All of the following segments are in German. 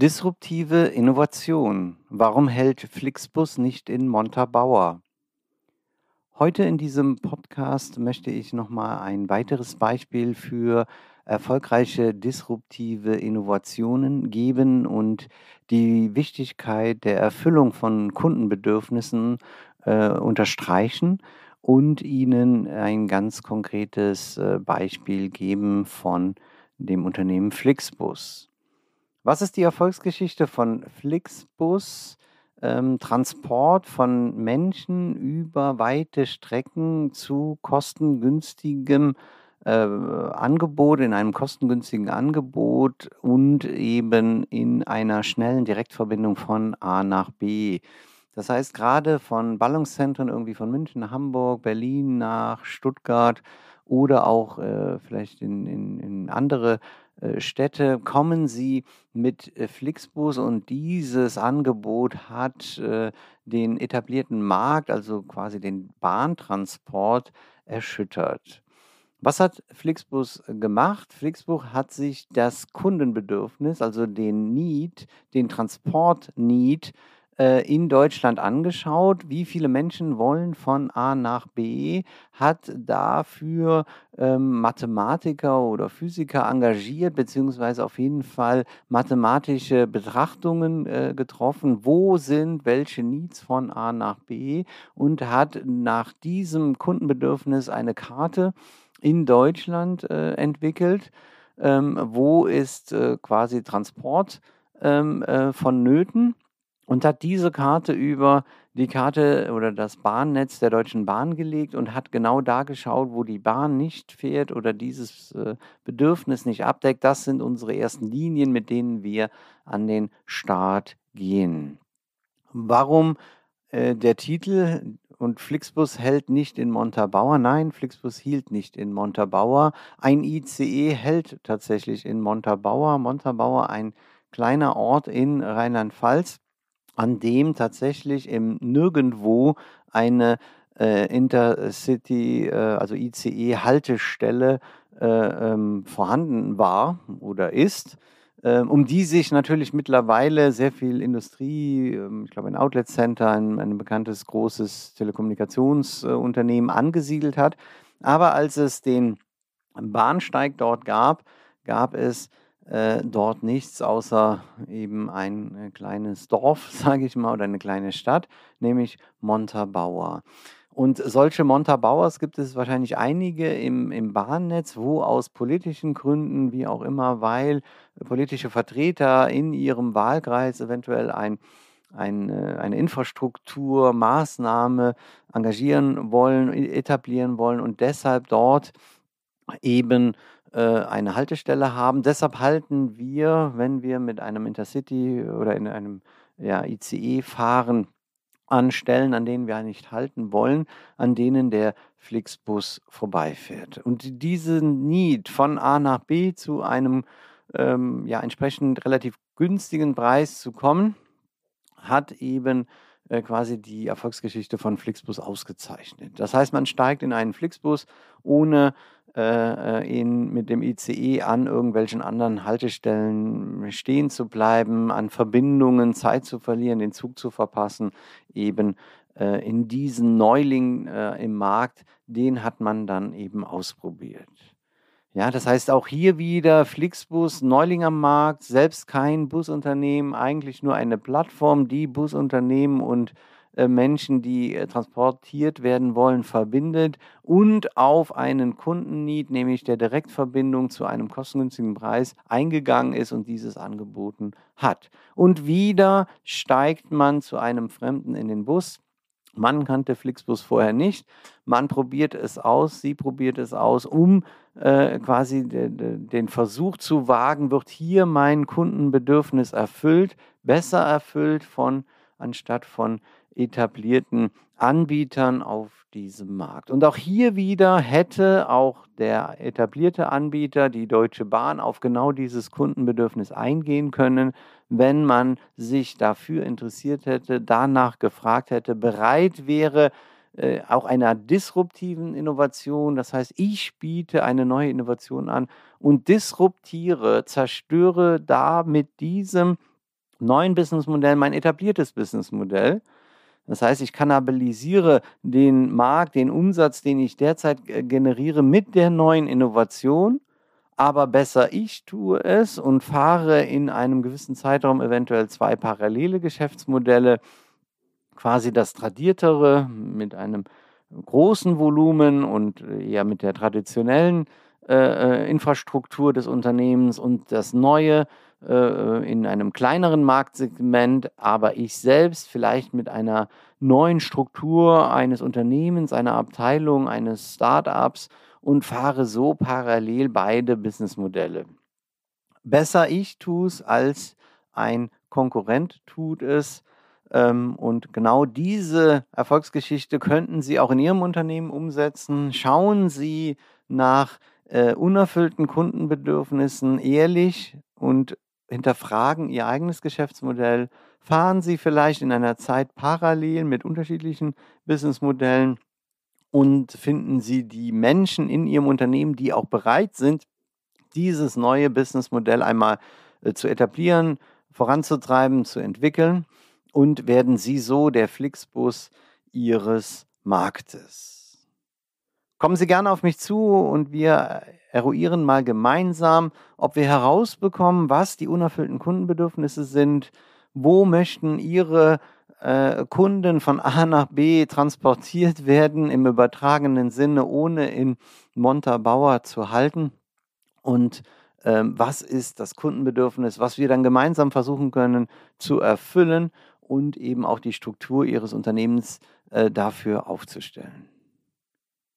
Disruptive Innovation. Warum hält Flixbus nicht in Montabaur? Heute in diesem Podcast möchte ich nochmal ein weiteres Beispiel für erfolgreiche disruptive Innovationen geben und die Wichtigkeit der Erfüllung von Kundenbedürfnissen äh, unterstreichen und Ihnen ein ganz konkretes äh, Beispiel geben von dem Unternehmen Flixbus. Was ist die Erfolgsgeschichte von Flixbus? Ähm, Transport von Menschen über weite Strecken zu kostengünstigem äh, Angebot, in einem kostengünstigen Angebot und eben in einer schnellen Direktverbindung von A nach B. Das heißt, gerade von Ballungszentren irgendwie von München Hamburg, Berlin nach Stuttgart oder auch äh, vielleicht in, in, in andere Städte kommen sie mit äh, Flixbus und dieses Angebot hat äh, den etablierten Markt, also quasi den Bahntransport, erschüttert. Was hat Flixbus gemacht? Flixbus hat sich das Kundenbedürfnis, also den Need, den Transport-Need äh, in Deutschland angeschaut, wie viele Menschen wollen von A nach B, hat dafür ähm, Mathematiker oder Physiker engagiert, beziehungsweise auf jeden Fall mathematische Betrachtungen äh, getroffen, wo sind welche Needs von A nach B? Und hat nach diesem Kundenbedürfnis eine Karte in Deutschland äh, entwickelt, ähm, wo ist äh, quasi Transport ähm, äh, vonnöten und hat diese Karte über die Karte oder das Bahnnetz der Deutschen Bahn gelegt und hat genau da geschaut, wo die Bahn nicht fährt oder dieses äh, Bedürfnis nicht abdeckt. Das sind unsere ersten Linien, mit denen wir an den Start gehen. Warum äh, der Titel und Flixbus hält nicht in Montabaur? Nein, Flixbus hielt nicht in Montabaur. Ein ICE hält tatsächlich in Montabaur. Montabaur, ein kleiner Ort in Rheinland-Pfalz an dem tatsächlich im Nirgendwo eine äh, Intercity, äh, also ICE-Haltestelle äh, ähm, vorhanden war oder ist, ähm, um die sich natürlich mittlerweile sehr viel Industrie, ähm, ich glaube ein Outlet Center, ein, ein bekanntes großes Telekommunikationsunternehmen angesiedelt hat. Aber als es den Bahnsteig dort gab, gab es dort nichts außer eben ein äh, kleines Dorf, sage ich mal, oder eine kleine Stadt, nämlich Montabaur. Und solche Montabaurs gibt es wahrscheinlich einige im, im Bahnnetz, wo aus politischen Gründen, wie auch immer, weil politische Vertreter in ihrem Wahlkreis eventuell ein, ein, äh, eine Infrastrukturmaßnahme engagieren wollen, etablieren wollen und deshalb dort eben äh, eine Haltestelle haben. Deshalb halten wir, wenn wir mit einem Intercity oder in einem ja, ICE fahren, an Stellen, an denen wir nicht halten wollen, an denen der Flixbus vorbeifährt. Und diesen Need von A nach B zu einem ähm, ja, entsprechend relativ günstigen Preis zu kommen, hat eben äh, quasi die Erfolgsgeschichte von Flixbus ausgezeichnet. Das heißt, man steigt in einen Flixbus, ohne äh, äh ihn mit dem ICE an irgendwelchen anderen Haltestellen stehen zu bleiben, an Verbindungen Zeit zu verlieren, den Zug zu verpassen, eben äh, in diesen Neuling äh, im Markt, den hat man dann eben ausprobiert. Ja, das heißt auch hier wieder Flixbus, Neuling am Markt, selbst kein Busunternehmen, eigentlich nur eine Plattform, die Busunternehmen und äh, Menschen, die äh, transportiert werden wollen, verbindet und auf einen Kundennied, nämlich der Direktverbindung zu einem kostengünstigen Preis eingegangen ist und dieses angeboten hat. Und wieder steigt man zu einem Fremden in den Bus man kannte Flixbus vorher nicht. Man probiert es aus, sie probiert es aus, um äh, quasi de, de, den Versuch zu wagen, wird hier mein Kundenbedürfnis erfüllt, besser erfüllt von anstatt von etablierten Anbietern auf diesem Markt. Und auch hier wieder hätte auch der etablierte Anbieter, die Deutsche Bahn, auf genau dieses Kundenbedürfnis eingehen können, wenn man sich dafür interessiert hätte, danach gefragt hätte, bereit wäre, äh, auch einer disruptiven Innovation. Das heißt, ich biete eine neue Innovation an und disruptiere, zerstöre da mit diesem neuen Businessmodell mein etabliertes Businessmodell. Das heißt, ich kannibalisiere den Markt, den Umsatz, den ich derzeit äh, generiere mit der neuen Innovation, aber besser ich tue es und fahre in einem gewissen Zeitraum eventuell zwei parallele Geschäftsmodelle, quasi das tradiertere mit einem großen Volumen und eher mit der traditionellen äh, äh Infrastruktur des Unternehmens und das neue äh, in einem kleineren Marktsegment, aber ich selbst vielleicht mit einer neuen Struktur eines Unternehmens, einer Abteilung, eines Startups und fahre so parallel beide Businessmodelle. Besser ich tue es als ein Konkurrent tut es. Ähm, und genau diese Erfolgsgeschichte könnten Sie auch in Ihrem Unternehmen umsetzen. Schauen Sie nach äh, unerfüllten Kundenbedürfnissen ehrlich und hinterfragen Ihr eigenes Geschäftsmodell, fahren Sie vielleicht in einer Zeit parallel mit unterschiedlichen Businessmodellen und finden Sie die Menschen in Ihrem Unternehmen, die auch bereit sind, dieses neue Businessmodell einmal äh, zu etablieren, voranzutreiben, zu entwickeln und werden Sie so der Flixbus Ihres Marktes. Kommen Sie gerne auf mich zu und wir eruieren mal gemeinsam, ob wir herausbekommen, was die unerfüllten Kundenbedürfnisse sind, wo möchten Ihre äh, Kunden von A nach B transportiert werden im übertragenen Sinne, ohne in Montabaur zu halten und ähm, was ist das Kundenbedürfnis, was wir dann gemeinsam versuchen können zu erfüllen und eben auch die Struktur Ihres Unternehmens äh, dafür aufzustellen.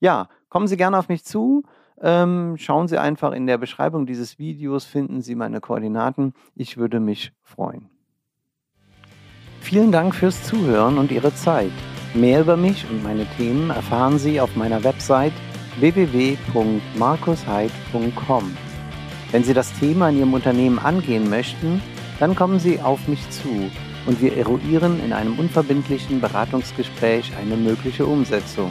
Ja, kommen Sie gerne auf mich zu. Ähm, schauen Sie einfach in der Beschreibung dieses Videos, finden Sie meine Koordinaten. Ich würde mich freuen. Vielen Dank fürs Zuhören und Ihre Zeit. Mehr über mich und meine Themen erfahren Sie auf meiner Website www.markusheid.com. Wenn Sie das Thema in Ihrem Unternehmen angehen möchten, dann kommen Sie auf mich zu und wir eruieren in einem unverbindlichen Beratungsgespräch eine mögliche Umsetzung.